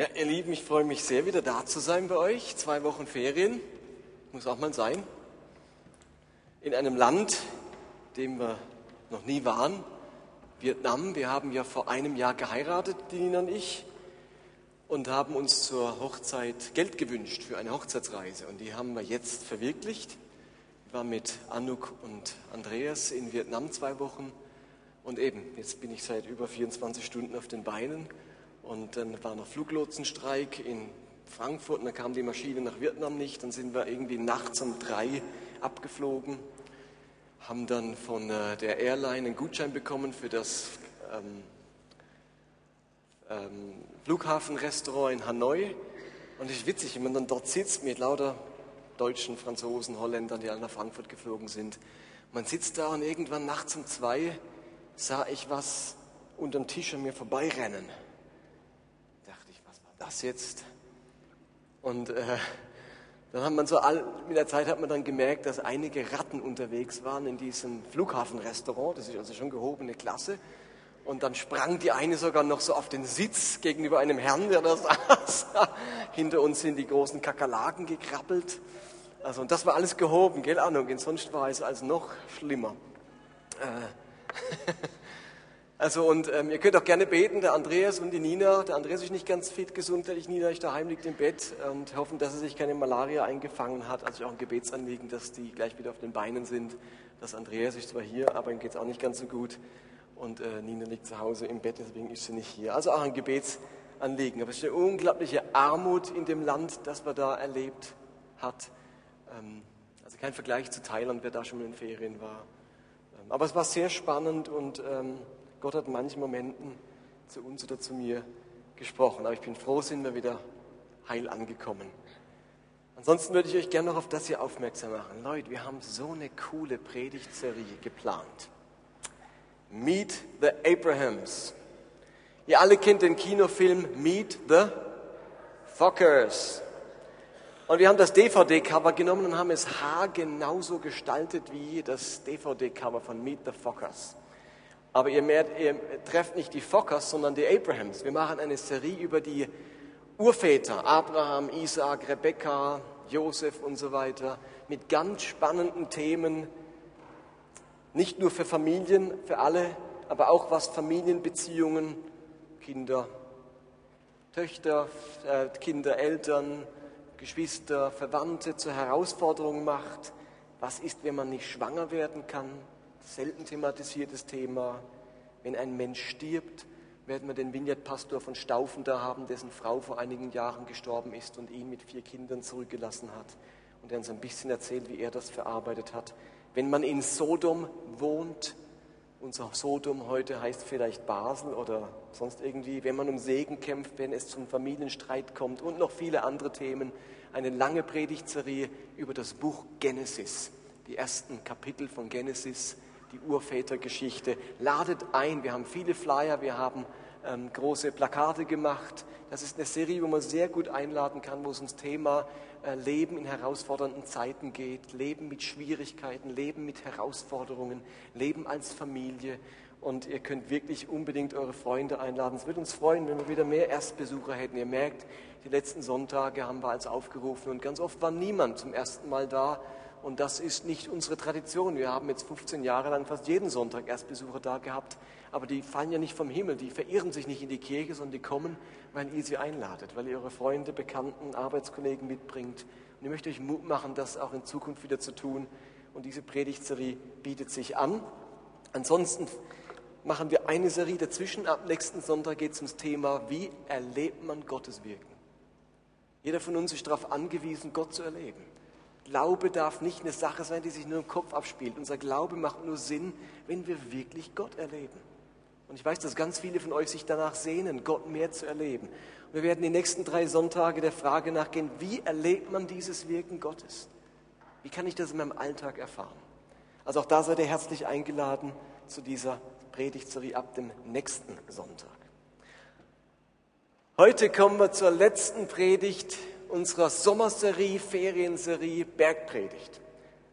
Ja, ihr Lieben, ich freue mich sehr, wieder da zu sein bei euch. Zwei Wochen Ferien, muss auch mal sein. In einem Land, dem wir noch nie waren, Vietnam. Wir haben ja vor einem Jahr geheiratet, die Nina und ich, und haben uns zur Hochzeit Geld gewünscht für eine Hochzeitsreise. Und die haben wir jetzt verwirklicht. Ich war mit Anouk und Andreas in Vietnam zwei Wochen. Und eben, jetzt bin ich seit über 24 Stunden auf den Beinen und dann war noch Fluglotsenstreik in Frankfurt und dann kam die Maschine nach Vietnam nicht. Dann sind wir irgendwie nachts um drei abgeflogen, haben dann von äh, der Airline einen Gutschein bekommen für das ähm, ähm, Flughafenrestaurant in Hanoi. Und es ist witzig, wenn man dann dort sitzt mit lauter Deutschen, Franzosen, Holländern, die alle nach Frankfurt geflogen sind. Man sitzt da und irgendwann nachts um zwei sah ich was unterm Tisch an mir vorbeirennen das jetzt? Und äh, dann hat man so all, mit der Zeit hat man dann gemerkt, dass einige Ratten unterwegs waren in diesem Flughafenrestaurant. Das ist also schon gehobene Klasse. Und dann sprang die eine sogar noch so auf den Sitz gegenüber einem Herrn, der da saß. Hinter uns sind die großen Kakerlaken gekrabbelt. Also, und das war alles gehoben, gell, Ahnung. Sonst war es also noch schlimmer. Äh, Also und ähm, ihr könnt auch gerne beten, der Andreas und die Nina. Der Andreas ist nicht ganz fit gesundheitlich, Nina ist daheim, liegt im Bett und hoffen, dass er sich keine Malaria eingefangen hat. Also auch ein Gebetsanliegen, dass die gleich wieder auf den Beinen sind. Das Andreas ist zwar hier, aber ihm geht es auch nicht ganz so gut. Und äh, Nina liegt zu Hause im Bett, deswegen ist sie nicht hier. Also auch ein Gebetsanliegen. Aber es ist eine unglaubliche Armut in dem Land, das man da erlebt hat. Ähm, also kein Vergleich zu Thailand, wer da schon mal in Ferien war. Ähm, aber es war sehr spannend und... Gott hat in manchen Momenten zu uns oder zu mir gesprochen. Aber ich bin froh, sind wir wieder heil angekommen. Ansonsten würde ich euch gerne noch auf das hier aufmerksam machen. Leute, wir haben so eine coole Predigtserie geplant. Meet the Abrahams. Ihr alle kennt den Kinofilm Meet the Fockers. Und wir haben das DVD-Cover genommen und haben es haargenauso gestaltet wie das DVD-Cover von Meet the Fockers. Aber ihr, mehr, ihr trefft nicht die Fockers, sondern die Abrahams. Wir machen eine Serie über die Urväter, Abraham, Isaac, Rebekka, Josef und so weiter, mit ganz spannenden Themen, nicht nur für Familien, für alle, aber auch was Familienbeziehungen, Kinder, Töchter, äh, Kinder, Eltern, Geschwister, Verwandte zur Herausforderung macht. Was ist, wenn man nicht schwanger werden kann? Selten thematisiertes Thema. Wenn ein Mensch stirbt, werden wir den Vignettpastor von Staufen da haben, dessen Frau vor einigen Jahren gestorben ist und ihn mit vier Kindern zurückgelassen hat. Und der uns ein bisschen erzählt, wie er das verarbeitet hat. Wenn man in Sodom wohnt, unser Sodom heute heißt vielleicht Basel oder sonst irgendwie, wenn man um Segen kämpft, wenn es zum Familienstreit kommt und noch viele andere Themen. Eine lange Predigtserie über das Buch Genesis, die ersten Kapitel von Genesis die Urvätergeschichte. Ladet ein, wir haben viele Flyer, wir haben ähm, große Plakate gemacht. Das ist eine Serie, wo man sehr gut einladen kann, wo es ums Thema äh, Leben in herausfordernden Zeiten geht, Leben mit Schwierigkeiten, Leben mit Herausforderungen, Leben als Familie. Und ihr könnt wirklich unbedingt eure Freunde einladen. Es würde uns freuen, wenn wir wieder mehr Erstbesucher hätten. Ihr merkt, die letzten Sonntage haben wir als aufgerufen und ganz oft war niemand zum ersten Mal da. Und das ist nicht unsere Tradition. Wir haben jetzt 15 Jahre lang fast jeden Sonntag Erstbesucher da gehabt. Aber die fallen ja nicht vom Himmel, die verirren sich nicht in die Kirche, sondern die kommen, weil ihr sie einladet, weil ihr eure Freunde, Bekannten, Arbeitskollegen mitbringt. Und ich möchte euch Mut machen, das auch in Zukunft wieder zu tun. Und diese Predigtserie bietet sich an. Ansonsten machen wir eine Serie dazwischen. Ab nächsten Sonntag geht es ums Thema, wie erlebt man Gottes Wirken. Jeder von uns ist darauf angewiesen, Gott zu erleben. Glaube darf nicht eine Sache sein, die sich nur im Kopf abspielt. Unser Glaube macht nur Sinn, wenn wir wirklich Gott erleben. Und ich weiß, dass ganz viele von euch sich danach sehnen, Gott mehr zu erleben. Und wir werden die nächsten drei Sonntage der Frage nachgehen, wie erlebt man dieses Wirken Gottes? Wie kann ich das in meinem Alltag erfahren? Also auch da seid ihr herzlich eingeladen zu dieser Predigtserie ab dem nächsten Sonntag. Heute kommen wir zur letzten Predigt unserer Sommerserie, Ferienserie Bergpredigt.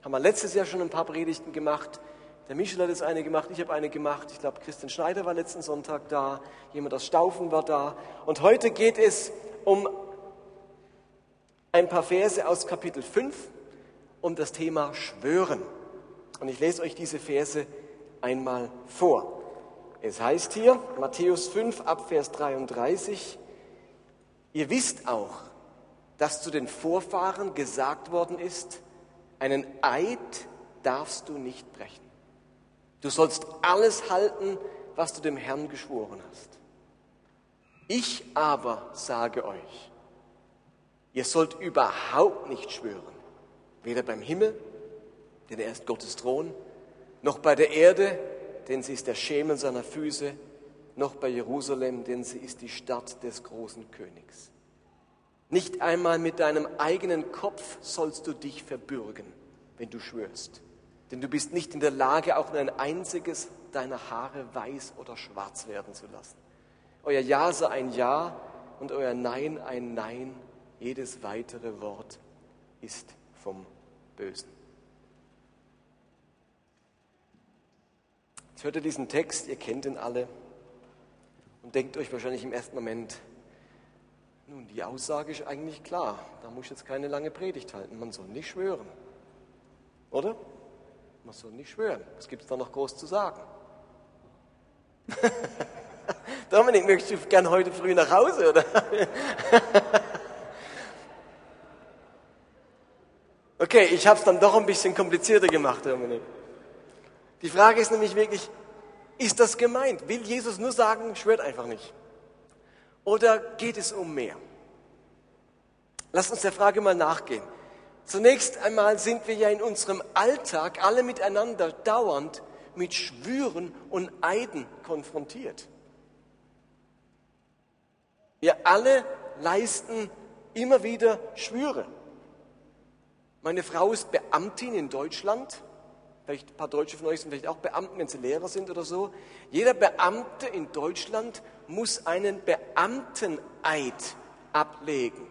Haben wir letztes Jahr schon ein paar Predigten gemacht. Der Michel hat jetzt eine gemacht, ich habe eine gemacht. Ich glaube, Christian Schneider war letzten Sonntag da, jemand aus Staufen war da. Und heute geht es um ein paar Verse aus Kapitel 5 um das Thema Schwören. Und ich lese euch diese Verse einmal vor. Es heißt hier, Matthäus 5 ab Vers 33, ihr wisst auch, dass zu den Vorfahren gesagt worden ist, einen Eid darfst du nicht brechen. Du sollst alles halten, was du dem Herrn geschworen hast. Ich aber sage euch, ihr sollt überhaupt nicht schwören, weder beim Himmel, denn er ist Gottes Thron, noch bei der Erde, denn sie ist der Schemel seiner Füße, noch bei Jerusalem, denn sie ist die Stadt des großen Königs. Nicht einmal mit deinem eigenen Kopf sollst du dich verbürgen, wenn du schwörst. Denn du bist nicht in der Lage, auch nur ein einziges deiner Haare weiß oder schwarz werden zu lassen. Euer Ja sei ein Ja und euer Nein ein Nein. Jedes weitere Wort ist vom Bösen. Jetzt hört ihr diesen Text, ihr kennt ihn alle und denkt euch wahrscheinlich im ersten Moment, nun, die Aussage ist eigentlich klar. Da muss ich jetzt keine lange Predigt halten. Man soll nicht schwören. Oder? Man soll nicht schwören. Was gibt es da noch groß zu sagen? Dominik, möchtest du gern heute früh nach Hause, oder? okay, ich habe es dann doch ein bisschen komplizierter gemacht, Dominik. Die Frage ist nämlich wirklich, ist das gemeint? Will Jesus nur sagen, schwört einfach nicht? Oder geht es um mehr? Lass uns der Frage mal nachgehen. Zunächst einmal sind wir ja in unserem Alltag alle miteinander dauernd mit Schwüren und Eiden konfrontiert. Wir alle leisten immer wieder Schwüre. Meine Frau ist Beamtin in Deutschland. Vielleicht ein paar Deutsche von euch sind vielleicht auch Beamten, wenn sie Lehrer sind oder so. Jeder Beamte in Deutschland muss einen Beamteneid ablegen.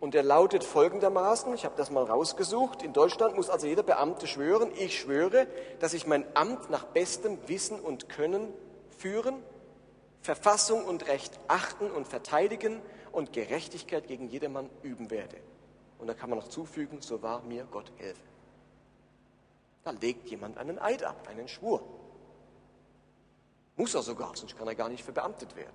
Und er lautet folgendermaßen, ich habe das mal rausgesucht, in Deutschland muss also jeder Beamte schwören, ich schwöre, dass ich mein Amt nach bestem Wissen und Können führen, Verfassung und Recht achten und verteidigen und Gerechtigkeit gegen jedermann üben werde. Und da kann man noch zufügen, so wahr mir Gott helfe. Da legt jemand einen Eid ab, einen Schwur. Muss er sogar, sonst kann er gar nicht verbeamtet werden.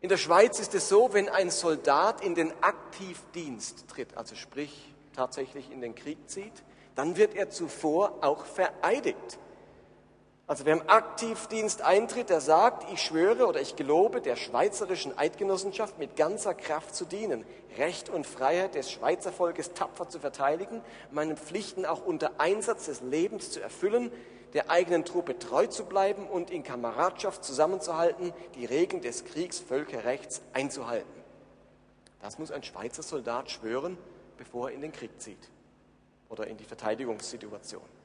In der Schweiz ist es so, wenn ein Soldat in den Aktivdienst tritt, also sprich tatsächlich in den Krieg zieht, dann wird er zuvor auch vereidigt. Also wer im Aktivdienst eintritt, der sagt, ich schwöre oder ich gelobe der schweizerischen Eidgenossenschaft mit ganzer Kraft zu dienen, Recht und Freiheit des Schweizer Volkes tapfer zu verteidigen, meine Pflichten auch unter Einsatz des Lebens zu erfüllen, der eigenen Truppe treu zu bleiben und in Kameradschaft zusammenzuhalten, die Regeln des Kriegsvölkerrechts einzuhalten. Das muss ein Schweizer Soldat schwören, bevor er in den Krieg zieht oder in die Verteidigungssituation.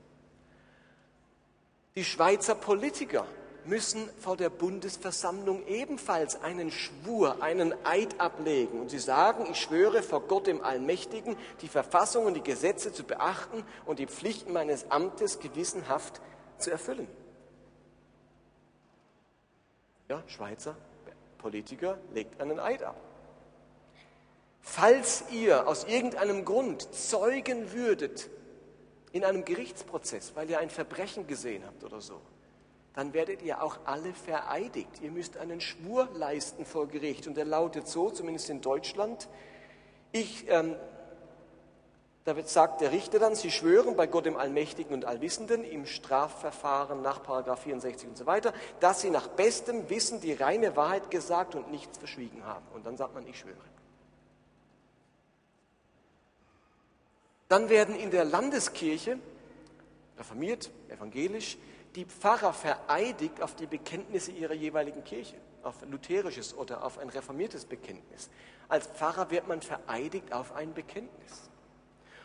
Die Schweizer Politiker müssen vor der Bundesversammlung ebenfalls einen Schwur, einen Eid ablegen. Und sie sagen, ich schwöre vor Gott dem Allmächtigen, die Verfassung und die Gesetze zu beachten und die Pflichten meines Amtes gewissenhaft zu erfüllen. Ja, Schweizer Politiker legt einen Eid ab. Falls ihr aus irgendeinem Grund zeugen würdet in einem Gerichtsprozess, weil ihr ein Verbrechen gesehen habt oder so, dann werdet ihr auch alle vereidigt. Ihr müsst einen Schwur leisten vor Gericht. Und der lautet so, zumindest in Deutschland, ich ähm, da sagt der Richter dann, Sie schwören bei Gott dem Allmächtigen und Allwissenden im Strafverfahren nach 64 und so weiter, dass Sie nach bestem Wissen die reine Wahrheit gesagt und nichts verschwiegen haben. Und dann sagt man, ich schwöre. Dann werden in der Landeskirche, reformiert, evangelisch, die Pfarrer vereidigt auf die Bekenntnisse ihrer jeweiligen Kirche, auf lutherisches oder auf ein reformiertes Bekenntnis. Als Pfarrer wird man vereidigt auf ein Bekenntnis.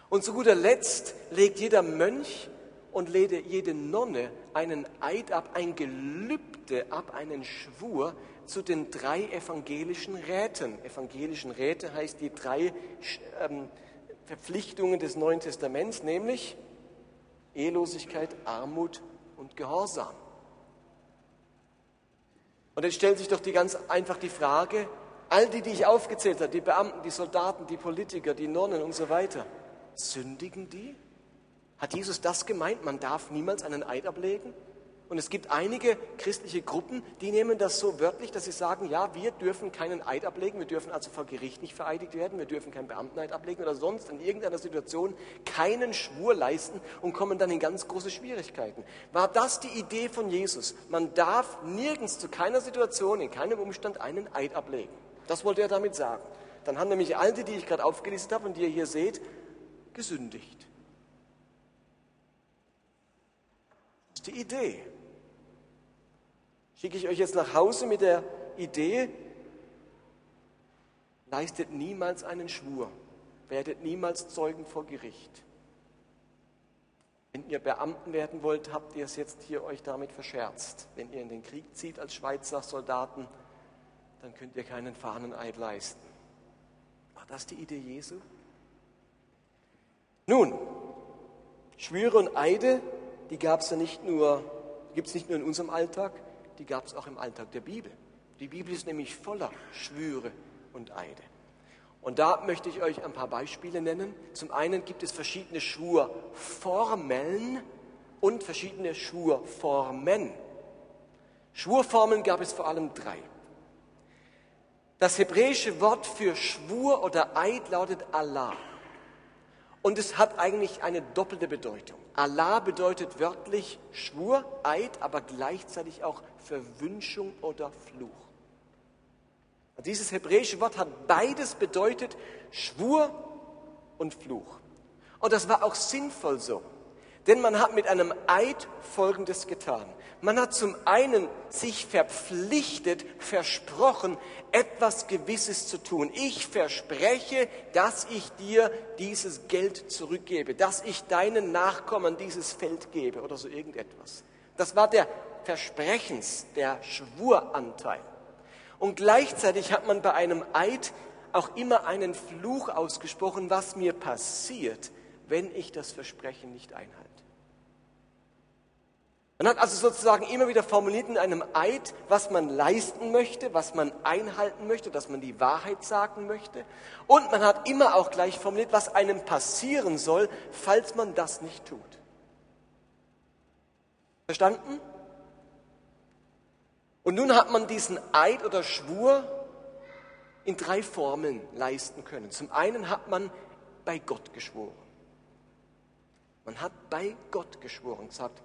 Und zu guter Letzt legt jeder Mönch und jede Nonne einen Eid ab, ein Gelübde ab, einen Schwur zu den drei evangelischen Räten. Evangelischen Räte heißt die drei ähm, Verpflichtungen des Neuen Testaments, nämlich Ehelosigkeit, Armut und Gehorsam. Und jetzt stellt sich doch die ganz einfach die Frage, All die, die ich aufgezählt habe, die Beamten, die Soldaten, die Politiker, die Nonnen und so weiter, sündigen die? Hat Jesus das gemeint? Man darf niemals einen Eid ablegen? Und es gibt einige christliche Gruppen, die nehmen das so wörtlich, dass sie sagen, ja, wir dürfen keinen Eid ablegen, wir dürfen also vor Gericht nicht vereidigt werden, wir dürfen keinen Beamteneid ablegen oder sonst in irgendeiner Situation keinen Schwur leisten und kommen dann in ganz große Schwierigkeiten. War das die Idee von Jesus? Man darf nirgends zu keiner Situation, in keinem Umstand einen Eid ablegen. Das wollte er damit sagen. Dann haben nämlich all die, die ich gerade aufgelistet habe und die ihr hier seht, gesündigt. Das ist die Idee. Schicke ich euch jetzt nach Hause mit der Idee, leistet niemals einen Schwur, werdet niemals Zeugen vor Gericht. Wenn ihr Beamten werden wollt, habt ihr es jetzt hier euch damit verscherzt. Wenn ihr in den Krieg zieht als Schweizer Soldaten, dann könnt ihr keinen Fahneneid leisten. War das die Idee Jesu? Nun, Schwüre und Eide, die gab es ja nicht nur, gibt es nicht nur in unserem Alltag, die gab es auch im Alltag der Bibel. Die Bibel ist nämlich voller Schwüre und Eide. Und da möchte ich euch ein paar Beispiele nennen. Zum einen gibt es verschiedene Schwurformeln und verschiedene Schwurformen. Schwurformeln gab es vor allem drei. Das hebräische Wort für Schwur oder Eid lautet Allah. Und es hat eigentlich eine doppelte Bedeutung. Allah bedeutet wörtlich Schwur, Eid, aber gleichzeitig auch Verwünschung oder Fluch. Und dieses hebräische Wort hat beides bedeutet Schwur und Fluch. Und das war auch sinnvoll so. Denn man hat mit einem Eid Folgendes getan. Man hat zum einen sich verpflichtet, versprochen, etwas Gewisses zu tun. Ich verspreche, dass ich dir dieses Geld zurückgebe, dass ich deinen Nachkommen dieses Feld gebe oder so irgendetwas. Das war der Versprechens, der Schwuranteil. Und gleichzeitig hat man bei einem Eid auch immer einen Fluch ausgesprochen, was mir passiert, wenn ich das Versprechen nicht einhalte. Man hat also sozusagen immer wieder formuliert in einem Eid, was man leisten möchte, was man einhalten möchte, dass man die Wahrheit sagen möchte. Und man hat immer auch gleich formuliert, was einem passieren soll, falls man das nicht tut. Verstanden? Und nun hat man diesen Eid oder Schwur in drei Formeln leisten können. Zum einen hat man bei Gott geschworen. Man hat bei Gott geschworen, gesagt,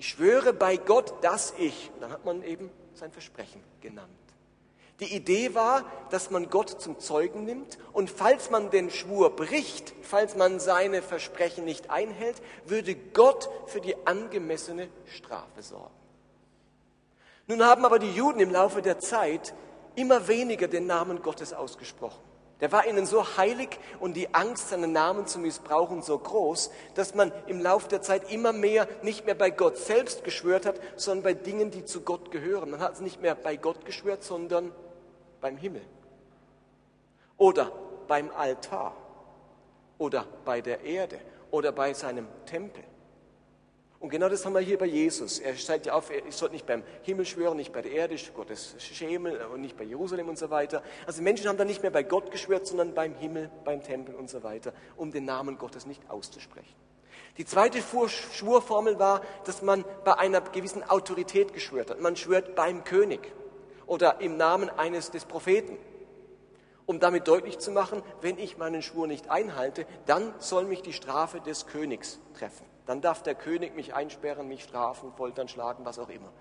ich schwöre bei Gott, dass ich, dann hat man eben sein Versprechen genannt. Die Idee war, dass man Gott zum Zeugen nimmt und falls man den Schwur bricht, falls man seine Versprechen nicht einhält, würde Gott für die angemessene Strafe sorgen. Nun haben aber die Juden im Laufe der Zeit immer weniger den Namen Gottes ausgesprochen. Der war ihnen so heilig und die Angst, seinen Namen zu missbrauchen, so groß, dass man im Laufe der Zeit immer mehr nicht mehr bei Gott selbst geschwört hat, sondern bei Dingen, die zu Gott gehören. Man hat es nicht mehr bei Gott geschwört, sondern beim Himmel oder beim Altar oder bei der Erde oder bei seinem Tempel. Und genau das haben wir hier bei Jesus. Er zeigt ja auf, ich sollte nicht beim Himmel schwören, nicht bei der Erde, Gottes Schemel und nicht bei Jerusalem und so weiter. Also Menschen haben dann nicht mehr bei Gott geschwört, sondern beim Himmel, beim Tempel und so weiter, um den Namen Gottes nicht auszusprechen. Die zweite Schwurformel war, dass man bei einer gewissen Autorität geschwört hat. Man schwört beim König oder im Namen eines des Propheten, um damit deutlich zu machen, wenn ich meinen Schwur nicht einhalte, dann soll mich die Strafe des Königs treffen. Dann darf der König mich einsperren, mich strafen, foltern, schlagen, was auch immer.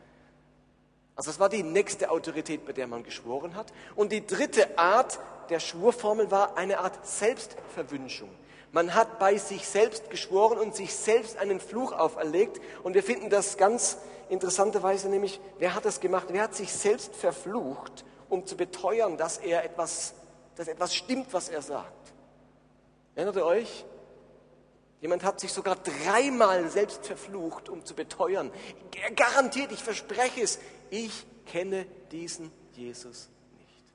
Also das war die nächste Autorität, bei der man geschworen hat. Und die dritte Art der Schwurformel war eine Art Selbstverwünschung. Man hat bei sich selbst geschworen und sich selbst einen Fluch auferlegt. Und wir finden das ganz interessanterweise nämlich, wer hat das gemacht? Wer hat sich selbst verflucht, um zu beteuern, dass er etwas, dass etwas stimmt, was er sagt? Erinnert ihr euch? Jemand hat sich sogar dreimal selbst verflucht, um zu beteuern. Garantiert, ich verspreche es, ich kenne diesen Jesus nicht.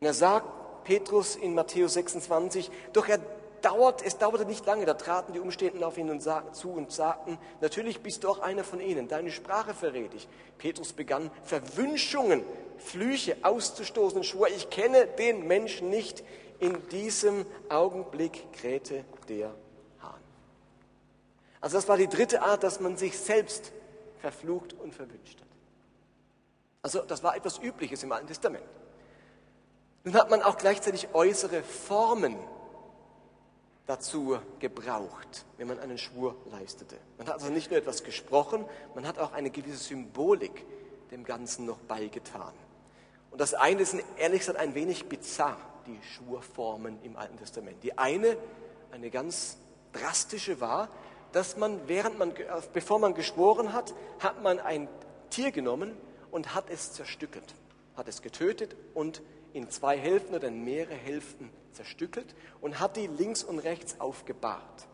Und er sagt, Petrus in Matthäus 26, doch er dauert, es dauerte nicht lange, da traten die Umstehenden auf ihn und sag, zu und sagten, natürlich bist du auch einer von ihnen, deine Sprache verrät dich. Petrus begann Verwünschungen, Flüche auszustoßen und schwor, ich kenne den Menschen nicht. In diesem Augenblick krähte der. Also das war die dritte Art, dass man sich selbst verflucht und verwünscht hat. Also das war etwas Übliches im Alten Testament. Nun hat man auch gleichzeitig äußere Formen dazu gebraucht, wenn man einen Schwur leistete. Man hat also nicht nur etwas gesprochen, man hat auch eine gewisse Symbolik dem Ganzen noch beigetan. Und das eine ist ehrlich gesagt ein wenig bizarr, die Schwurformen im Alten Testament. Die eine, eine ganz drastische war, dass man, während man, bevor man geschworen hat, hat man ein Tier genommen und hat es zerstückelt, hat es getötet und in zwei Hälften oder in mehrere Hälften zerstückelt und hat die links und rechts aufgebahrt.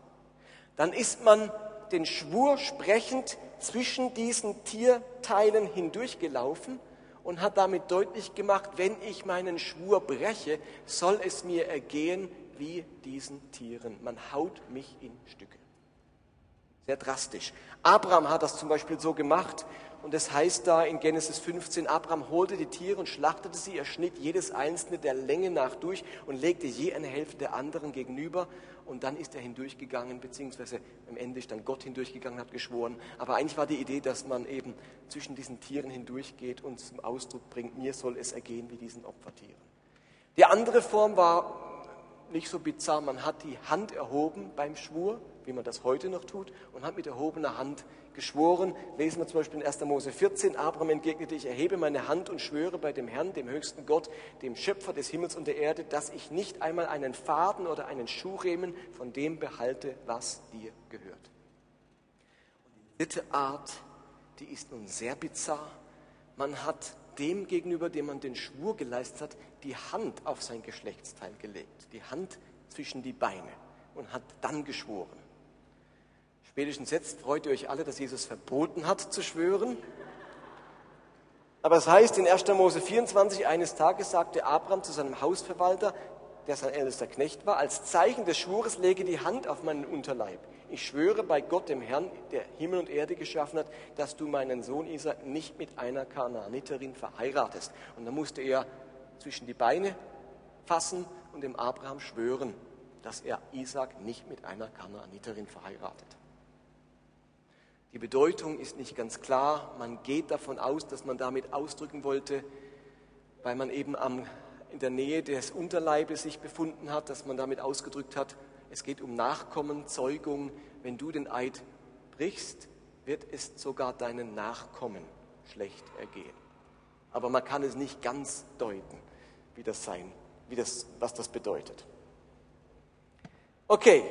Dann ist man den Schwur sprechend zwischen diesen Tierteilen hindurchgelaufen und hat damit deutlich gemacht, wenn ich meinen Schwur breche, soll es mir ergehen wie diesen Tieren. Man haut mich in Stücke. Sehr drastisch. Abraham hat das zum Beispiel so gemacht, und es heißt da in Genesis 15, Abraham holte die Tiere und schlachtete sie, er schnitt jedes einzelne der Länge nach durch und legte je eine Hälfte der anderen gegenüber. Und dann ist er hindurchgegangen, beziehungsweise am Ende ist dann Gott hindurchgegangen, hat geschworen. Aber eigentlich war die Idee, dass man eben zwischen diesen Tieren hindurchgeht und zum Ausdruck bringt, mir soll es ergehen wie diesen Opfertieren. Die andere Form war nicht so bizarr, man hat die Hand erhoben beim Schwur, wie man das heute noch tut, und hat mit erhobener Hand geschworen. Lesen wir zum Beispiel in 1. Mose 14. Abraham entgegnete, ich erhebe meine Hand und schwöre bei dem Herrn, dem höchsten Gott, dem Schöpfer des Himmels und der Erde, dass ich nicht einmal einen Faden oder einen Schuhriemen von dem behalte, was dir gehört. Und die dritte Art, die ist nun sehr bizarr. Man hat dem gegenüber, dem man den Schwur geleistet hat, die Hand auf sein Geschlechtsteil gelegt, die Hand zwischen die Beine und hat dann geschworen. Spätestens jetzt freut ihr euch alle, dass Jesus verboten hat zu schwören. Aber es heißt in 1. Mose 24, eines Tages sagte Abraham zu seinem Hausverwalter, der sein ältester Knecht war, als Zeichen des Schwures lege die Hand auf meinen Unterleib. Ich schwöre bei Gott, dem Herrn, der Himmel und Erde geschaffen hat, dass du meinen Sohn Isaac nicht mit einer Kanaaniterin verheiratest. Und dann musste er zwischen die Beine fassen und dem Abraham schwören, dass er Isaac nicht mit einer Kanaaniterin verheiratet. Die Bedeutung ist nicht ganz klar. Man geht davon aus, dass man damit ausdrücken wollte, weil man eben am, in der Nähe des Unterleibes sich befunden hat, dass man damit ausgedrückt hat, es geht um Nachkommen, Zeugung. Wenn du den Eid brichst, wird es sogar deinen Nachkommen schlecht ergehen. Aber man kann es nicht ganz deuten, wie das sein, wie das, was das bedeutet. Okay,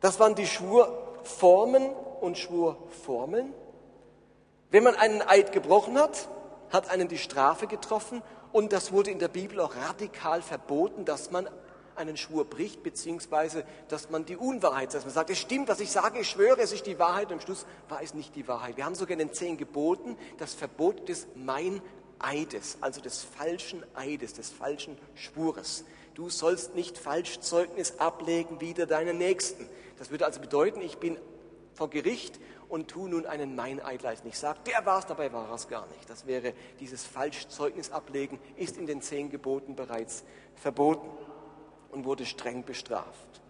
das waren die Schwurformen und schwur Formeln. Wenn man einen Eid gebrochen hat, hat einen die Strafe getroffen und das wurde in der Bibel auch radikal verboten, dass man einen Schwur bricht, beziehungsweise dass man die Unwahrheit sagt. Man sagt, es stimmt, was ich sage, ich schwöre, es ist die Wahrheit und am Schluss war es nicht die Wahrheit. Wir haben sogar in den zehn Geboten das Verbot des Meineides, also des falschen Eides, des falschen Schwures. Du sollst nicht falsch Zeugnis ablegen wider deinen Nächsten. Das würde also bedeuten, ich bin vor Gericht und tu nun einen Meineid leisten. Ich sage, der war es, dabei war es gar nicht. Das wäre dieses Falschzeugnis ablegen, ist in den zehn Geboten bereits verboten und wurde streng bestraft.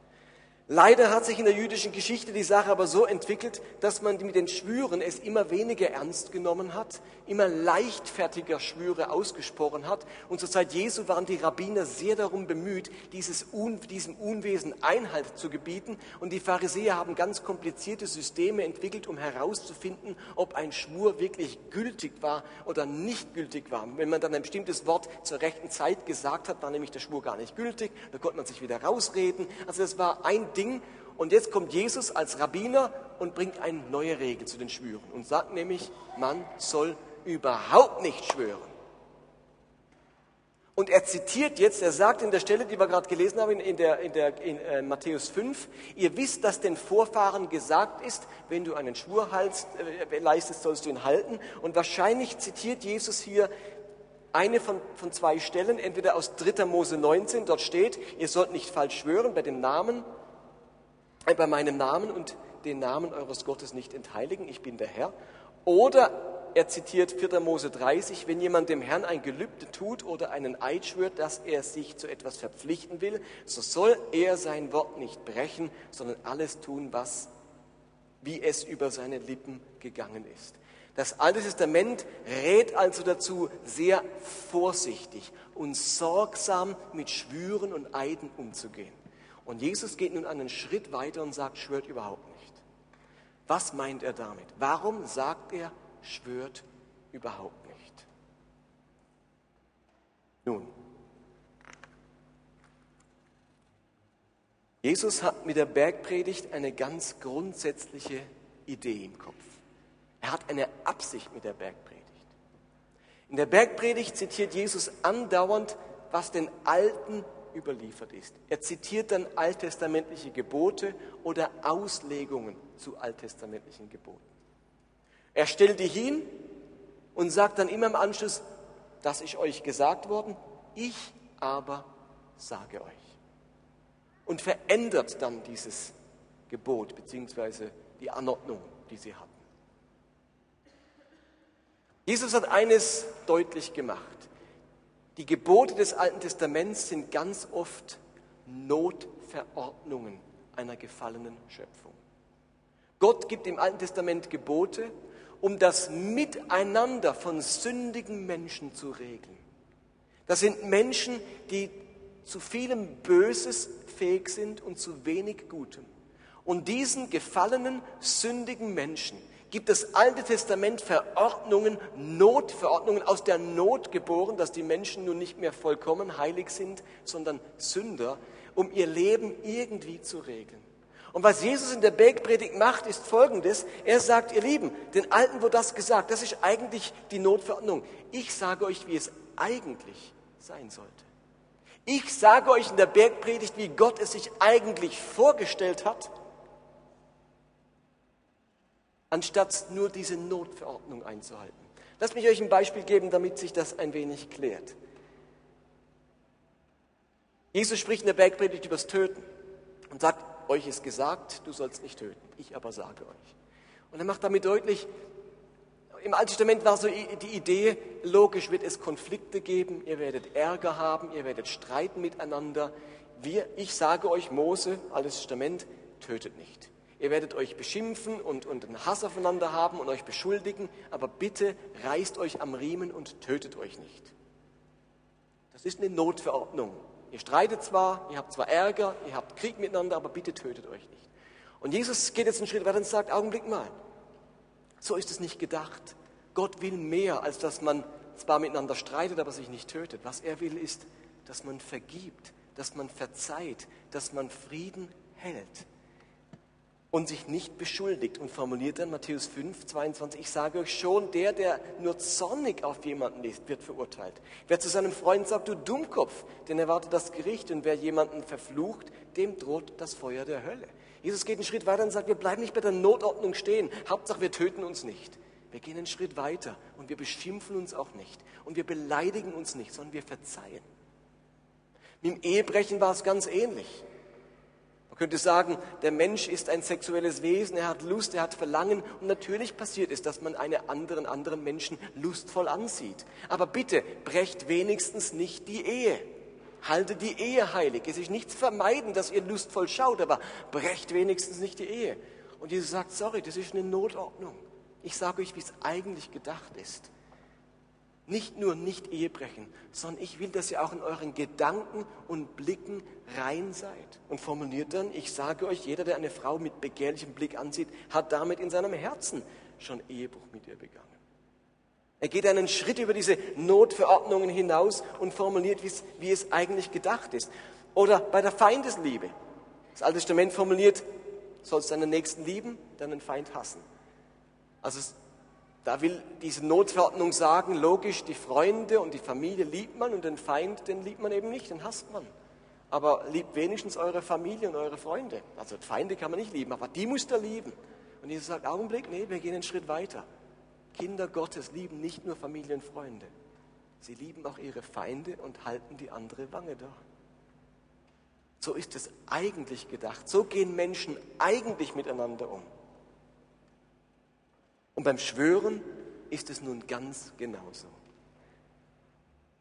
Leider hat sich in der jüdischen Geschichte die Sache aber so entwickelt, dass man mit den Schwüren es immer weniger ernst genommen hat, immer leichtfertiger Schwüre ausgesprochen hat. Und zur Zeit Jesu waren die Rabbiner sehr darum bemüht, dieses Un, diesem Unwesen Einhalt zu gebieten. Und die Pharisäer haben ganz komplizierte Systeme entwickelt, um herauszufinden, ob ein Schwur wirklich gültig war oder nicht gültig war. Wenn man dann ein bestimmtes Wort zur rechten Zeit gesagt hat, war nämlich der Schwur gar nicht gültig. Da konnte man sich wieder rausreden. Also das war ein Ding. Und jetzt kommt Jesus als Rabbiner und bringt eine neue Regel zu den Schwüren und sagt nämlich, man soll überhaupt nicht schwören. Und er zitiert jetzt, er sagt in der Stelle, die wir gerade gelesen haben, in, der, in, der, in äh, Matthäus 5, ihr wisst, dass den Vorfahren gesagt ist, wenn du einen Schwur halst, äh, leistest, sollst du ihn halten. Und wahrscheinlich zitiert Jesus hier Eine von, von zwei Stellen, entweder aus 3. Mose 19, dort steht, ihr sollt nicht falsch schwören bei dem Namen, bei meinem Namen und den Namen eures Gottes nicht entheiligen, ich bin der Herr. Oder er zitiert 4. Mose 30, wenn jemand dem Herrn ein Gelübde tut oder einen Eid schwört, dass er sich zu etwas verpflichten will, so soll er sein Wort nicht brechen, sondern alles tun, was, wie es über seine Lippen gegangen ist. Das Alte Testament rät also dazu, sehr vorsichtig und sorgsam mit Schwüren und Eiden umzugehen. Und Jesus geht nun einen Schritt weiter und sagt, schwört überhaupt nicht. Was meint er damit? Warum sagt er, schwört überhaupt nicht. Nun, Jesus hat mit der Bergpredigt eine ganz grundsätzliche Idee im Kopf. Er hat eine Absicht mit der Bergpredigt. In der Bergpredigt zitiert Jesus andauernd, was den Alten überliefert ist. Er zitiert dann alttestamentliche Gebote oder Auslegungen zu alttestamentlichen Geboten. Er stellt die hin und sagt dann immer im Anschluss, das ist euch gesagt worden, ich aber sage euch. Und verändert dann dieses Gebot bzw. die Anordnung, die sie hatten. Jesus hat eines deutlich gemacht. Die Gebote des Alten Testaments sind ganz oft Notverordnungen einer gefallenen Schöpfung. Gott gibt im Alten Testament Gebote um das Miteinander von sündigen Menschen zu regeln. Das sind Menschen, die zu vielem Böses fähig sind und zu wenig Gutem. Und diesen gefallenen, sündigen Menschen gibt das Alte Testament Verordnungen, Notverordnungen aus der Not geboren, dass die Menschen nun nicht mehr vollkommen heilig sind, sondern Sünder, um ihr Leben irgendwie zu regeln. Und was Jesus in der Bergpredigt macht, ist folgendes. Er sagt, ihr Lieben, den Alten wurde das gesagt. Das ist eigentlich die Notverordnung. Ich sage euch, wie es eigentlich sein sollte. Ich sage euch in der Bergpredigt, wie Gott es sich eigentlich vorgestellt hat, anstatt nur diese Notverordnung einzuhalten. Lasst mich euch ein Beispiel geben, damit sich das ein wenig klärt. Jesus spricht in der Bergpredigt über das Töten und sagt, euch ist gesagt, du sollst nicht töten. Ich aber sage euch. Und er macht damit deutlich, im Alten Testament war so die Idee, logisch wird es Konflikte geben, ihr werdet Ärger haben, ihr werdet streiten miteinander. Wir, ich sage euch, Mose, Altes Testament, tötet nicht. Ihr werdet euch beschimpfen und, und einen Hass aufeinander haben und euch beschuldigen, aber bitte reißt euch am Riemen und tötet euch nicht. Das ist eine Notverordnung. Ihr streitet zwar, ihr habt zwar Ärger, ihr habt Krieg miteinander, aber bitte tötet euch nicht. Und Jesus geht jetzt einen Schritt weiter und sagt, Augenblick mal, so ist es nicht gedacht. Gott will mehr, als dass man zwar miteinander streitet, aber sich nicht tötet. Was er will, ist, dass man vergibt, dass man verzeiht, dass man Frieden hält und sich nicht beschuldigt und formuliert dann Matthäus 5, 22, ich sage euch schon, der, der nur zornig auf jemanden ist, wird verurteilt. Wer zu seinem Freund sagt, du Dummkopf, den erwartet das Gericht und wer jemanden verflucht, dem droht das Feuer der Hölle. Jesus geht einen Schritt weiter und sagt, wir bleiben nicht bei der Notordnung stehen. Hauptsache, wir töten uns nicht. Wir gehen einen Schritt weiter und wir beschimpfen uns auch nicht und wir beleidigen uns nicht, sondern wir verzeihen. Mit dem Ehebrechen war es ganz ähnlich. Man könnte sagen, der Mensch ist ein sexuelles Wesen, er hat Lust, er hat Verlangen und natürlich passiert es, dass man einen anderen, anderen Menschen lustvoll ansieht. Aber bitte, brecht wenigstens nicht die Ehe. Haltet die Ehe heilig. Es ist nichts vermeiden, dass ihr lustvoll schaut, aber brecht wenigstens nicht die Ehe. Und Jesus sagt, sorry, das ist eine Notordnung. Ich sage euch, wie es eigentlich gedacht ist. Nicht nur nicht Ehe brechen, sondern ich will, dass ihr auch in euren Gedanken und Blicken rein seid. Und formuliert dann, ich sage euch, jeder, der eine Frau mit begehrlichem Blick ansieht, hat damit in seinem Herzen schon Ehebruch mit ihr begangen. Er geht einen Schritt über diese Notverordnungen hinaus und formuliert, wie es eigentlich gedacht ist. Oder bei der Feindesliebe. Das Alte Testament formuliert, sollst deinen Nächsten lieben, deinen Feind hassen. Also da will diese Notverordnung sagen, logisch, die Freunde und die Familie liebt man und den Feind, den liebt man eben nicht, den hasst man. Aber liebt wenigstens eure Familie und eure Freunde. Also Feinde kann man nicht lieben, aber die müsst ihr lieben. Und Jesus sagt, Augenblick, nee, wir gehen einen Schritt weiter. Kinder Gottes lieben nicht nur Familie und Freunde, sie lieben auch ihre Feinde und halten die andere Wange da. So ist es eigentlich gedacht. So gehen Menschen eigentlich miteinander um. Und beim Schwören ist es nun ganz genauso.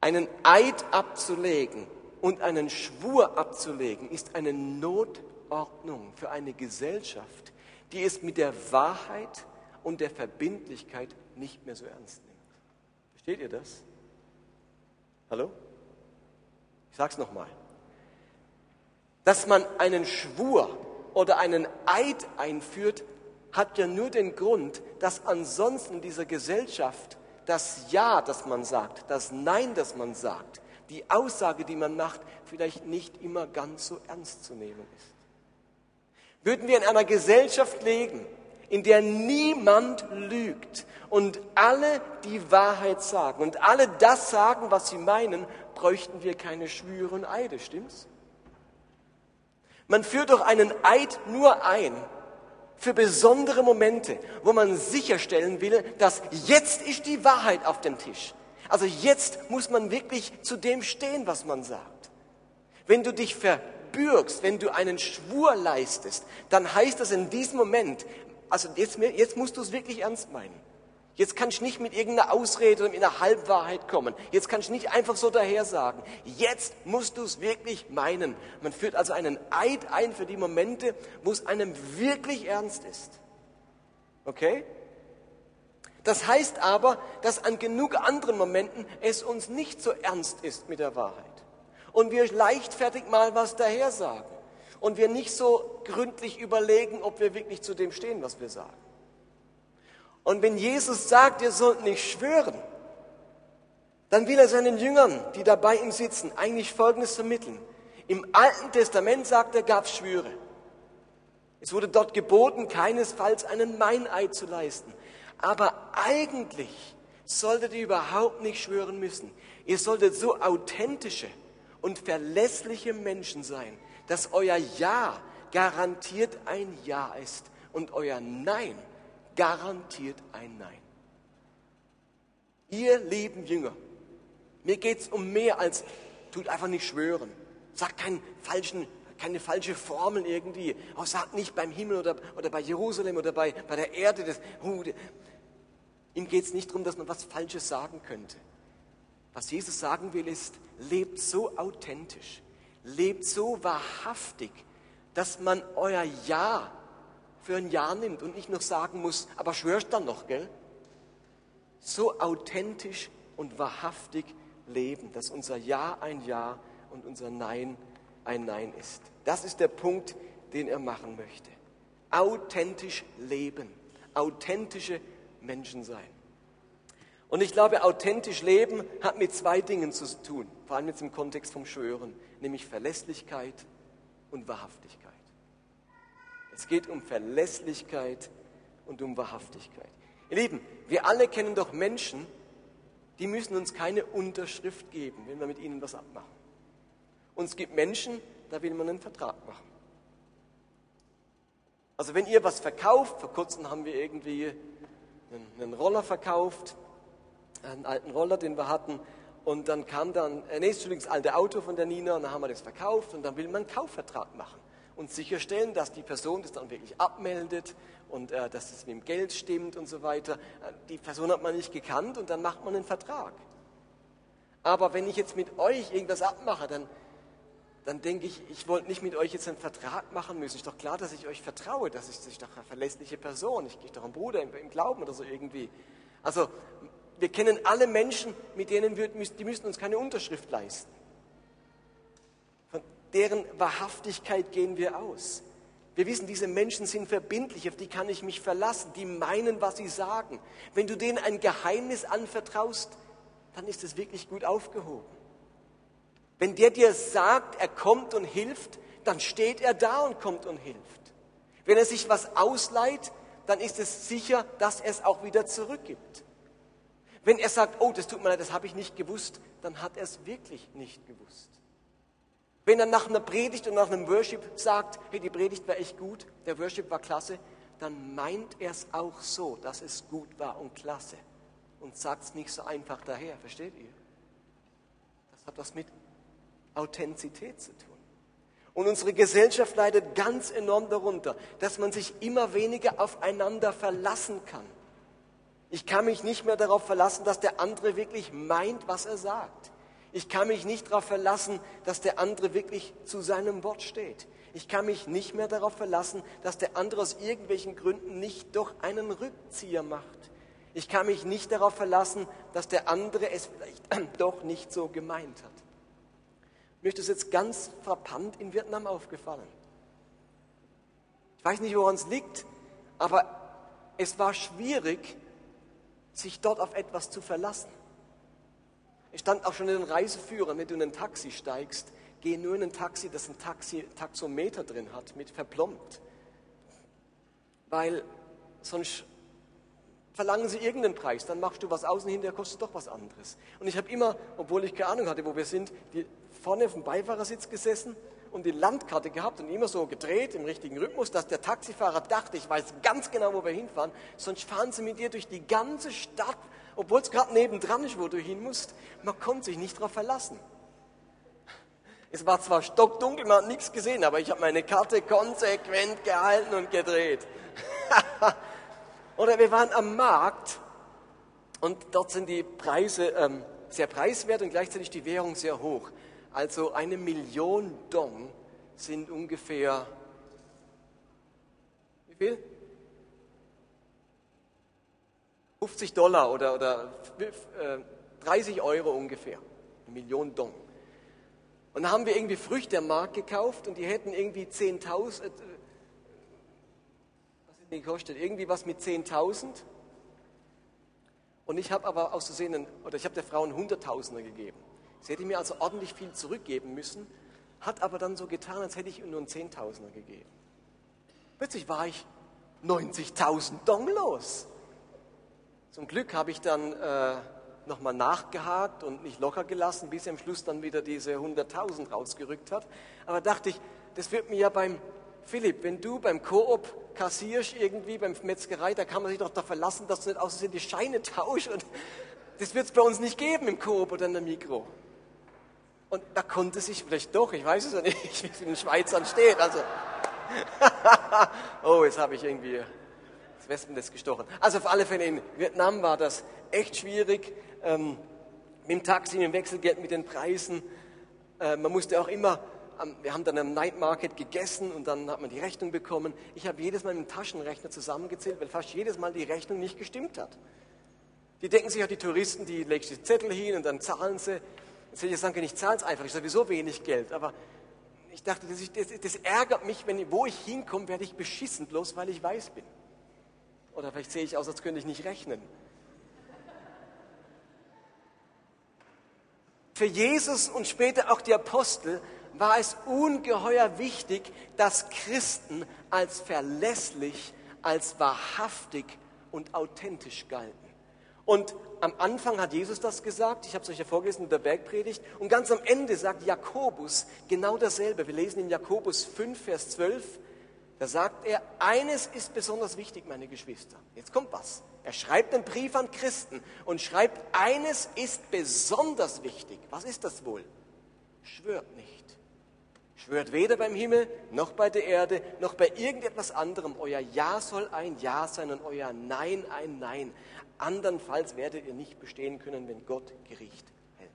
Einen Eid abzulegen und einen Schwur abzulegen ist eine Notordnung für eine Gesellschaft, die es mit der Wahrheit und der Verbindlichkeit nicht mehr so ernst nimmt. Versteht ihr das? Hallo? Ich sage es nochmal. Dass man einen Schwur oder einen Eid einführt, hat ja nur den Grund, dass ansonsten in dieser Gesellschaft das Ja, das man sagt, das Nein, das man sagt, die Aussage, die man macht, vielleicht nicht immer ganz so ernst zu nehmen ist. Würden wir in einer Gesellschaft leben, in der niemand lügt und alle die Wahrheit sagen und alle das sagen, was sie meinen, bräuchten wir keine Schwüre und Eide, stimmt's? Man führt doch einen Eid nur ein, für besondere Momente, wo man sicherstellen will, dass jetzt ist die Wahrheit auf dem Tisch. Also jetzt muss man wirklich zu dem stehen, was man sagt. Wenn du dich verbürgst, wenn du einen Schwur leistest, dann heißt das in diesem Moment, also jetzt, jetzt musst du es wirklich ernst meinen. Jetzt kann ich nicht mit irgendeiner Ausrede oder mit einer Halbwahrheit kommen. Jetzt kann ich nicht einfach so daher sagen. Jetzt musst du es wirklich meinen. Man führt also einen Eid ein für die Momente, wo es einem wirklich ernst ist. Okay? Das heißt aber, dass an genug anderen Momenten es uns nicht so ernst ist mit der Wahrheit. Und wir leichtfertig mal was daher sagen. Und wir nicht so gründlich überlegen, ob wir wirklich zu dem stehen, was wir sagen. Und wenn Jesus sagt, ihr sollt nicht schwören, dann will er seinen Jüngern, die da bei ihm sitzen, eigentlich Folgendes vermitteln. Im Alten Testament, sagt er, gab es Schwüre. Es wurde dort geboten, keinesfalls einen Meineid zu leisten. Aber eigentlich solltet ihr überhaupt nicht schwören müssen. Ihr solltet so authentische und verlässliche Menschen sein, dass euer Ja garantiert ein Ja ist und euer Nein garantiert ein Nein. Ihr lieben Jünger, mir geht es um mehr als, tut einfach nicht schwören. Sagt keinen falschen, keine falsche Formel irgendwie. Auch sagt nicht beim Himmel oder, oder bei Jerusalem oder bei, bei der Erde. Das, uh, ihm geht es nicht darum, dass man was Falsches sagen könnte. Was Jesus sagen will, ist, lebt so authentisch, lebt so wahrhaftig, dass man euer Ja für ein Jahr nimmt und nicht noch sagen muss, aber schwörst dann noch, gell? So authentisch und wahrhaftig leben, dass unser Ja ein Ja und unser Nein ein Nein ist. Das ist der Punkt, den er machen möchte. Authentisch leben, authentische Menschen sein. Und ich glaube, authentisch leben hat mit zwei Dingen zu tun, vor allem jetzt im Kontext vom Schwören, nämlich Verlässlichkeit und Wahrhaftigkeit. Es geht um Verlässlichkeit und um Wahrhaftigkeit. Ihr Lieben, wir alle kennen doch Menschen, die müssen uns keine Unterschrift geben, wenn wir mit ihnen was abmachen. Und es gibt Menschen, da will man einen Vertrag machen. Also wenn ihr was verkauft, vor kurzem haben wir irgendwie einen, Roller verkauft, einen alten Roller, den wir hatten, und dann kam dann, äh, nee, das alte Auto von der Nina, und dann haben wir das verkauft, und dann will man einen Kaufvertrag machen und sicherstellen, dass die Person das dann wirklich abmeldet und äh, dass es mit dem Geld stimmt und so weiter. Äh, die Person hat man nicht gekannt und dann macht man einen Vertrag. Aber wenn ich jetzt mit euch irgendwas abmache, dann, dann denke ich, ich wollte nicht mit euch jetzt einen Vertrag machen müssen. Ist doch klar, dass ich euch vertraue, dass ich, dass ich doch eine verlässliche Person, ich, ich doch ein Bruder im, im Glauben oder so irgendwie. Also wir kennen alle Menschen, mit denen wir, die müssen uns keine Unterschrift leisten deren Wahrhaftigkeit gehen wir aus. Wir wissen, diese Menschen sind verbindlich, auf die kann ich mich verlassen, die meinen, was sie sagen. Wenn du denen ein Geheimnis anvertraust, dann ist es wirklich gut aufgehoben. Wenn der dir sagt, er kommt und hilft, dann steht er da und kommt und hilft. Wenn er sich was ausleiht, dann ist es sicher, dass er es auch wieder zurückgibt. Wenn er sagt, oh, das tut mir leid, das habe ich nicht gewusst, dann hat er es wirklich nicht gewusst. Wenn er nach einer Predigt und nach einem Worship sagt, hey, die Predigt war echt gut, der Worship war klasse, dann meint er es auch so, dass es gut war und klasse und sagt es nicht so einfach daher, versteht ihr? Das hat was mit Authentizität zu tun. Und unsere Gesellschaft leidet ganz enorm darunter, dass man sich immer weniger aufeinander verlassen kann. Ich kann mich nicht mehr darauf verlassen, dass der andere wirklich meint, was er sagt. Ich kann mich nicht darauf verlassen, dass der andere wirklich zu seinem Wort steht. Ich kann mich nicht mehr darauf verlassen, dass der andere aus irgendwelchen Gründen nicht doch einen Rückzieher macht. Ich kann mich nicht darauf verlassen, dass der andere es vielleicht doch nicht so gemeint hat. Mir ist das jetzt ganz frappant in Vietnam aufgefallen. Ich weiß nicht, woran es liegt, aber es war schwierig, sich dort auf etwas zu verlassen. Es stand auch schon in den Reiseführern, wenn du in ein Taxi steigst, geh nur in ein Taxi, das ein Taxi Taxometer drin hat, mit verplombt. Weil sonst verlangen sie irgendeinen Preis, dann machst du was aus und hinterher kostet doch was anderes. Und ich habe immer, obwohl ich keine Ahnung hatte, wo wir sind, die vorne auf dem Beifahrersitz gesessen und die Landkarte gehabt und immer so gedreht im richtigen Rhythmus, dass der Taxifahrer dachte, ich weiß ganz genau, wo wir hinfahren, sonst fahren sie mit dir durch die ganze Stadt, obwohl es gerade nebendran ist, wo du hin musst. Man konnte sich nicht darauf verlassen. Es war zwar stockdunkel, man hat nichts gesehen, aber ich habe meine Karte konsequent gehalten und gedreht. Oder wir waren am Markt und dort sind die Preise ähm, sehr preiswert und gleichzeitig die Währung sehr hoch. Also eine Million Dong sind ungefähr, wie viel? 50 Dollar oder, oder äh, 30 Euro ungefähr. Eine Million Dong. Und dann haben wir irgendwie Früchte am Markt gekauft und die hätten irgendwie 10.000, äh, was hat die gekostet? Irgendwie was mit 10.000. Und ich habe aber aus Versehen, oder ich habe der Frau einen Hunderttausender gegeben. Sie hätte mir also ordentlich viel zurückgeben müssen, hat aber dann so getan, als hätte ich ihr nur einen Zehntausender gegeben. Plötzlich war ich 90.000 Dong los. Zum Glück habe ich dann äh, nochmal nachgehakt und nicht locker gelassen, bis er am Schluss dann wieder diese 100.000 rausgerückt hat. Aber dachte ich, das wird mir ja beim Philipp, wenn du beim Koop kassierst irgendwie beim Metzgerei, da kann man sich doch da verlassen, dass du nicht außersehen die Scheine tauschst. Und das wird es bei uns nicht geben im Koop oder in der Mikro. Und da konnte sich vielleicht doch, ich weiß es ja nicht, wie es in den Schweizern steht. Also, oh, jetzt habe ich irgendwie das Wespennest gestochen. Also auf alle Fälle in Vietnam war das echt schwierig. Ähm, mit dem Taxi, mit dem Wechselgeld, mit den Preisen. Äh, man musste auch immer, ähm, wir haben dann am Night Market gegessen und dann hat man die Rechnung bekommen. Ich habe jedes Mal mit dem Taschenrechner zusammengezählt, weil fast jedes Mal die Rechnung nicht gestimmt hat. Die denken sich auch, die Touristen, die legst die Zettel hin und dann zahlen sie. Jetzt hätte ich sagen können, ich zahle es einfach, ich sowieso wenig Geld. Aber ich dachte, das, das, das ärgert mich, wenn, wo ich hinkomme, werde ich beschissen, bloß weil ich weiß bin. Oder vielleicht sehe ich aus, als könnte ich nicht rechnen. Für Jesus und später auch die Apostel war es ungeheuer wichtig, dass Christen als verlässlich, als wahrhaftig und authentisch galten. Und am Anfang hat Jesus das gesagt, ich habe es euch ja vorgelesen in der Bergpredigt, und ganz am Ende sagt Jakobus genau dasselbe. Wir lesen in Jakobus 5, Vers 12, da sagt er, eines ist besonders wichtig, meine Geschwister. Jetzt kommt was. Er schreibt einen Brief an Christen und schreibt, eines ist besonders wichtig. Was ist das wohl? Schwört nicht. Schwört weder beim Himmel, noch bei der Erde, noch bei irgendetwas anderem. Euer Ja soll ein Ja sein und euer Nein ein Nein. Andernfalls werdet ihr nicht bestehen können, wenn Gott Gericht hält.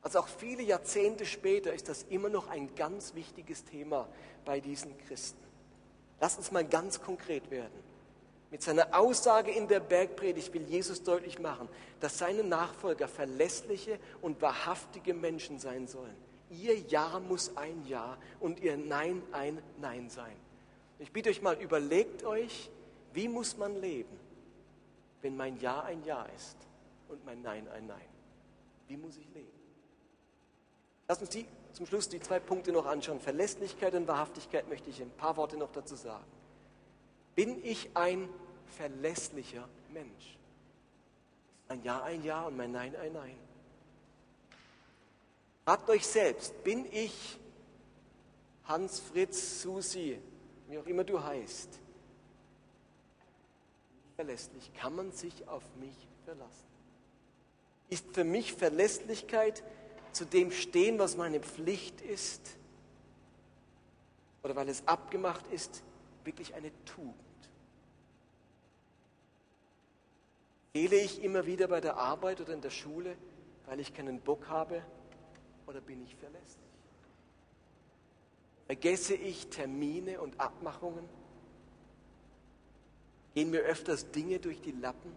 Also auch viele Jahrzehnte später ist das immer noch ein ganz wichtiges Thema bei diesen Christen. Lass uns mal ganz konkret werden. Mit seiner Aussage in der Bergpredigt will Jesus deutlich machen, dass seine Nachfolger verlässliche und wahrhaftige Menschen sein sollen. Ihr Ja muss ein Ja und ihr Nein ein Nein sein. Ich bitte euch mal, überlegt euch, wie muss man leben, wenn mein Ja ein Ja ist und mein Nein ein Nein? Wie muss ich leben? Lass uns die, zum Schluss die zwei Punkte noch anschauen. Verlässlichkeit und Wahrhaftigkeit möchte ich ein paar Worte noch dazu sagen. Bin ich ein verlässlicher Mensch? Ein Ja ein Ja und mein Nein ein Nein. Fragt euch selbst, bin ich Hans, Fritz, Susi, wie auch immer du heißt, verlässlich? Kann man sich auf mich verlassen? Ist für mich Verlässlichkeit zu dem stehen, was meine Pflicht ist, oder weil es abgemacht ist, wirklich eine Tugend. Fehle ich immer wieder bei der Arbeit oder in der Schule, weil ich keinen Bock habe, oder bin ich verlässlich? Vergesse ich Termine und Abmachungen? Gehen mir öfters Dinge durch die Lappen?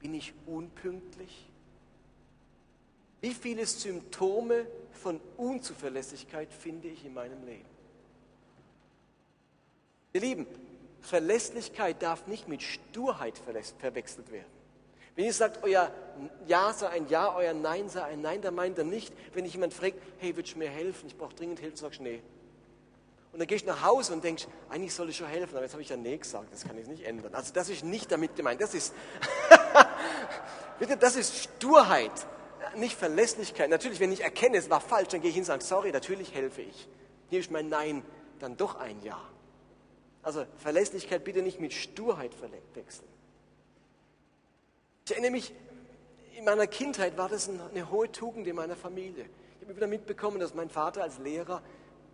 Bin ich unpünktlich? Wie viele Symptome von Unzuverlässigkeit finde ich in meinem Leben? Ihr Lieben, Verlässlichkeit darf nicht mit Sturheit verwechselt werden. Wenn ihr sagt, euer Ja sei ein Ja, euer Nein sei ein Nein, dann meint er nicht, wenn ich jemand fragt, hey, willst du mir helfen? Ich brauche dringend Hilfe, sagst du, nee. Und dann gehst du nach Hause und denkst, eigentlich soll ich schon helfen, aber jetzt habe ich ja Nee gesagt, das kann ich nicht ändern. Also das ist nicht damit gemeint, das ist, bitte, das ist Sturheit, nicht Verlässlichkeit. Natürlich, wenn ich erkenne, es war falsch, dann gehe ich hin und sage, sorry, natürlich helfe ich. Hier ist mein Nein dann doch ein Ja. Also Verlässlichkeit bitte nicht mit Sturheit wechseln. Ich erinnere mich, in meiner Kindheit war das eine hohe Tugend in meiner Familie. Ich habe wieder mitbekommen, dass mein Vater als Lehrer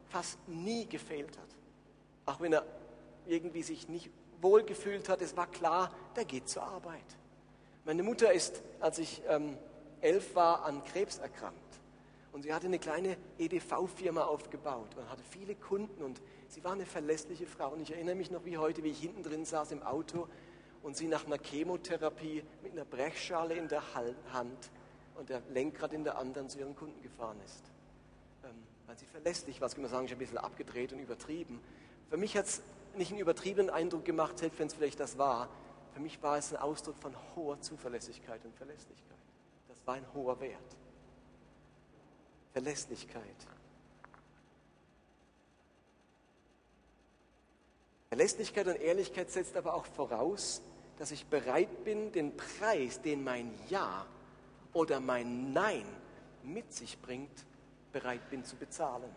fast nie gefehlt hat. Auch wenn er irgendwie sich nicht wohlgefühlt hat, es war klar, der geht zur Arbeit. Meine Mutter ist, als ich ähm, elf war, an Krebs erkrankt. Und sie hatte eine kleine EDV-Firma aufgebaut und hatte viele Kunden und sie war eine verlässliche Frau. Und ich erinnere mich noch wie heute, wie ich hinten drin saß im Auto und sie nach einer Chemotherapie mit einer Brechschale in der Hand und der Lenkrad in der anderen zu ihren Kunden gefahren ist. Ähm, weil sie verlässlich war, ich immer sagen, ich ein bisschen abgedreht und übertrieben. Für mich hat es nicht einen übertriebenen Eindruck gemacht, selbst wenn es vielleicht das war. Für mich war es ein Ausdruck von hoher Zuverlässigkeit und Verlässlichkeit. Das war ein hoher Wert. Verlässlichkeit. Verlässlichkeit und Ehrlichkeit setzt aber auch voraus, dass ich bereit bin, den Preis, den mein Ja oder mein Nein mit sich bringt, bereit bin zu bezahlen.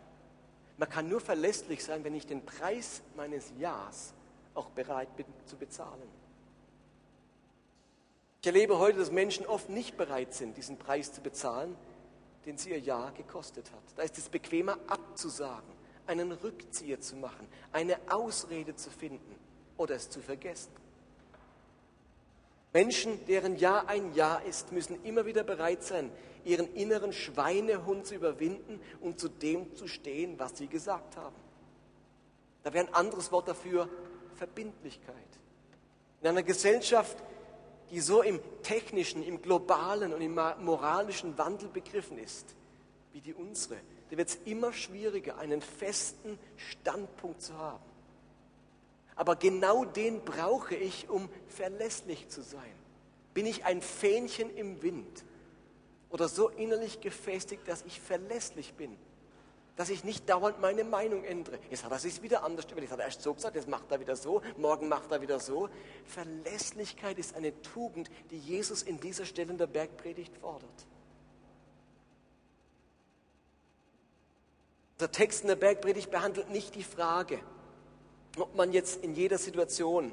Man kann nur verlässlich sein, wenn ich den Preis meines Ja's auch bereit bin zu bezahlen. Ich erlebe heute, dass Menschen oft nicht bereit sind, diesen Preis zu bezahlen, den sie ihr Ja gekostet hat. Da ist es bequemer abzusagen, einen Rückzieher zu machen, eine Ausrede zu finden oder es zu vergessen. Menschen, deren Ja ein Ja ist, müssen immer wieder bereit sein, ihren inneren Schweinehund zu überwinden und zu dem zu stehen, was sie gesagt haben. Da wäre ein anderes Wort dafür Verbindlichkeit. In einer Gesellschaft, die so im technischen, im globalen und im moralischen Wandel begriffen ist, wie die unsere, da wird es immer schwieriger, einen festen Standpunkt zu haben. Aber genau den brauche ich, um verlässlich zu sein. Bin ich ein Fähnchen im Wind oder so innerlich gefestigt, dass ich verlässlich bin? Dass ich nicht dauernd meine Meinung ändere. Jetzt hat er sich wieder anders, jetzt hat er erst so gesagt, jetzt macht er wieder so, morgen macht er wieder so. Verlässlichkeit ist eine Tugend, die Jesus in dieser Stelle in der Bergpredigt fordert. Der Text in der Bergpredigt behandelt nicht die Frage, ob man jetzt in jeder Situation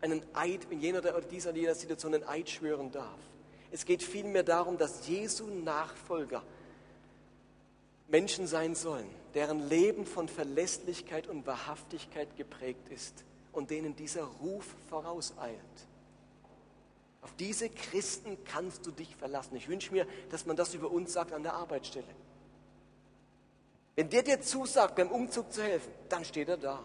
einen Eid, in jener oder dieser jeder Situation einen Eid schwören darf. Es geht vielmehr darum, dass Jesu Nachfolger Menschen sein sollen, deren Leben von Verlässlichkeit und Wahrhaftigkeit geprägt ist und denen dieser Ruf vorauseilt. Auf diese Christen kannst du dich verlassen. Ich wünsche mir, dass man das über uns sagt an der Arbeitsstelle. Wenn der dir zusagt, beim Umzug zu helfen, dann steht er da.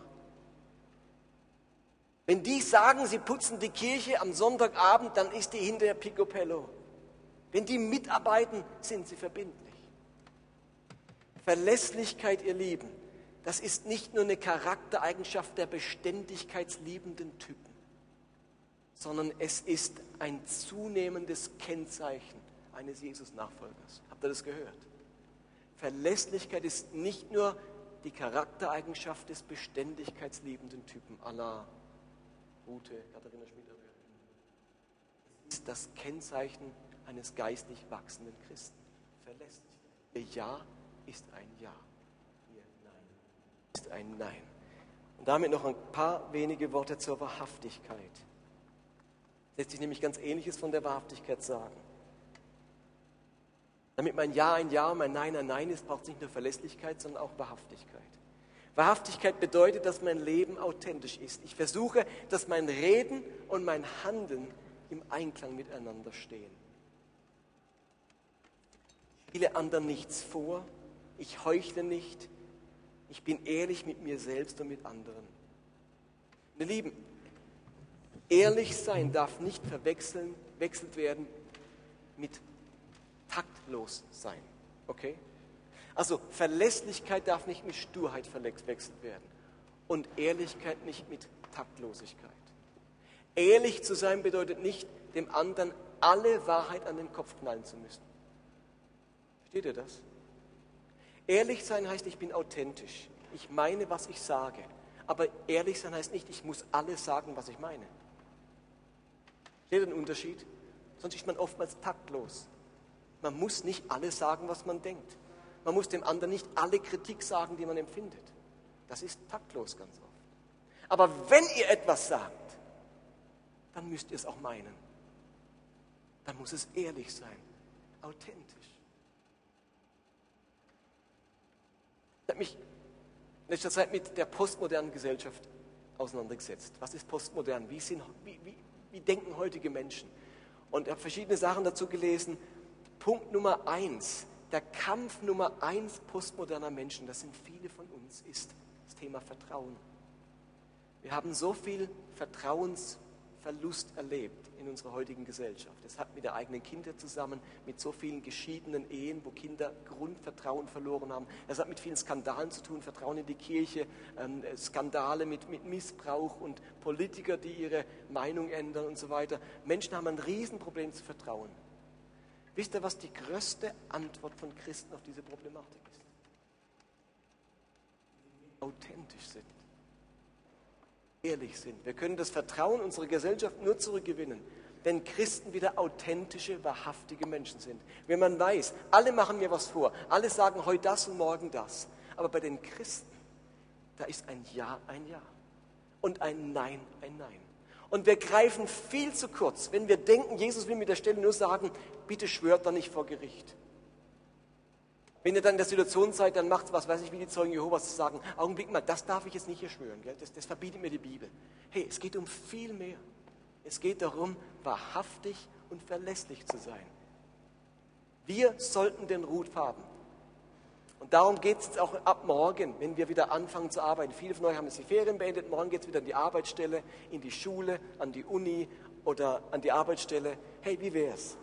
Wenn die sagen, sie putzen die Kirche am Sonntagabend, dann ist die hinterher Picopello. Wenn die mitarbeiten, sind sie verbindlich. Verlässlichkeit, ihr Lieben, das ist nicht nur eine Charaktereigenschaft der beständigkeitsliebenden Typen, sondern es ist ein zunehmendes Kennzeichen eines Jesus-Nachfolgers. Habt ihr das gehört? Verlässlichkeit ist nicht nur die Charaktereigenschaft des beständigkeitsliebenden Typen, Allah, Ute, Katharina Schmieder. Es ist das Kennzeichen eines geistlich wachsenden Christen. Verlässlich. Ihr Ja ist ein Ja. Ihr Nein ist ein Nein. Und damit noch ein paar wenige Worte zur Wahrhaftigkeit. Lässt sich nämlich ganz Ähnliches von der Wahrhaftigkeit sagen. Damit mein Ja ein Ja und mein Nein ein Nein ist, braucht es nicht nur Verlässlichkeit, sondern auch Wahrhaftigkeit. Wahrhaftigkeit bedeutet, dass mein Leben authentisch ist. Ich versuche, dass mein Reden und mein Handeln im Einklang miteinander stehen. Spiele anderen nichts vor, ich heuchle nicht, ich bin ehrlich mit mir selbst und mit anderen. Meine Lieben, ehrlich sein darf nicht verwechseln, wechselt werden mit taktlos sein. Okay? Also Verlässlichkeit darf nicht mit Sturheit verwechselt werden und Ehrlichkeit nicht mit Taktlosigkeit. Ehrlich zu sein bedeutet nicht, dem anderen alle Wahrheit an den Kopf knallen zu müssen. Versteht ihr das? Ehrlich sein heißt, ich bin authentisch. Ich meine, was ich sage. Aber ehrlich sein heißt nicht, ich muss alles sagen, was ich meine. Versteht ihr den Unterschied? Sonst ist man oftmals taktlos. Man muss nicht alles sagen, was man denkt. Man muss dem anderen nicht alle Kritik sagen, die man empfindet. Das ist taktlos ganz oft. Aber wenn ihr etwas sagt, dann müsst ihr es auch meinen. Dann muss es ehrlich sein, authentisch. Ich habe mich in letzter Zeit mit der postmodernen Gesellschaft auseinandergesetzt. Was ist postmodern? Wie, sind, wie, wie, wie denken heutige Menschen? Und ich habe verschiedene Sachen dazu gelesen. Punkt Nummer eins, der Kampf Nummer eins postmoderner Menschen, das sind viele von uns, ist das Thema Vertrauen. Wir haben so viel Vertrauensverlust erlebt in unserer heutigen Gesellschaft. Das hat mit der eigenen Kinder zusammen, mit so vielen geschiedenen Ehen, wo Kinder Grundvertrauen verloren haben. Es hat mit vielen Skandalen zu tun, Vertrauen in die Kirche, ähm, Skandale mit, mit Missbrauch und Politiker, die ihre Meinung ändern und so weiter. Menschen haben ein Riesenproblem zu vertrauen. Wisst ihr, was die größte Antwort von Christen auf diese Problematik ist? Authentisch sind ehrlich sind. Wir können das Vertrauen unserer Gesellschaft nur zurückgewinnen, wenn Christen wieder authentische, wahrhaftige Menschen sind. Wenn man weiß, alle machen mir was vor, alle sagen heute das und morgen das. Aber bei den Christen, da ist ein Ja ein Ja und ein Nein ein Nein. Und wir greifen viel zu kurz, wenn wir denken, Jesus will mit der Stelle nur sagen, bitte schwört da nicht vor Gericht. Wenn ihr dann in der Situation seid, dann macht was weiß ich, wie die Zeugen Jehovas sagen, Augenblick mal, das darf ich jetzt nicht hier schwören, gell? Das, das verbietet mir die Bibel. Hey, es geht um viel mehr. Es geht darum, wahrhaftig und verlässlich zu sein. Wir sollten den Ruf haben. Und darum geht es jetzt auch ab morgen, wenn wir wieder anfangen zu arbeiten. Viele von euch haben jetzt die Ferien beendet. Morgen geht es wieder an die Arbeitsstelle, in die Schule, an die Uni oder an die Arbeitsstelle. Hey, wie wäre es,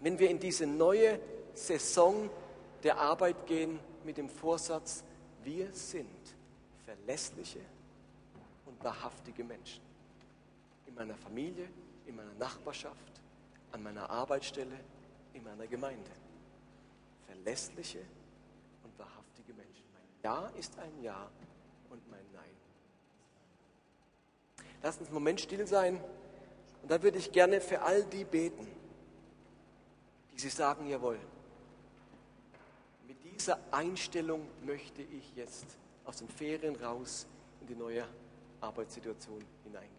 wenn wir in diese neue Saison der Arbeit gehen mit dem Vorsatz, wir sind verlässliche und wahrhaftige Menschen. In meiner Familie, in meiner Nachbarschaft, an meiner Arbeitsstelle, in meiner Gemeinde. Verlässliche und wahrhaftige Menschen. Mein Ja ist ein Ja und mein Nein. Lass uns einen Moment still sein und dann würde ich gerne für all die beten, die sie sagen, jawohl, dieser Einstellung möchte ich jetzt aus den Ferien raus in die neue Arbeitssituation hineingehen.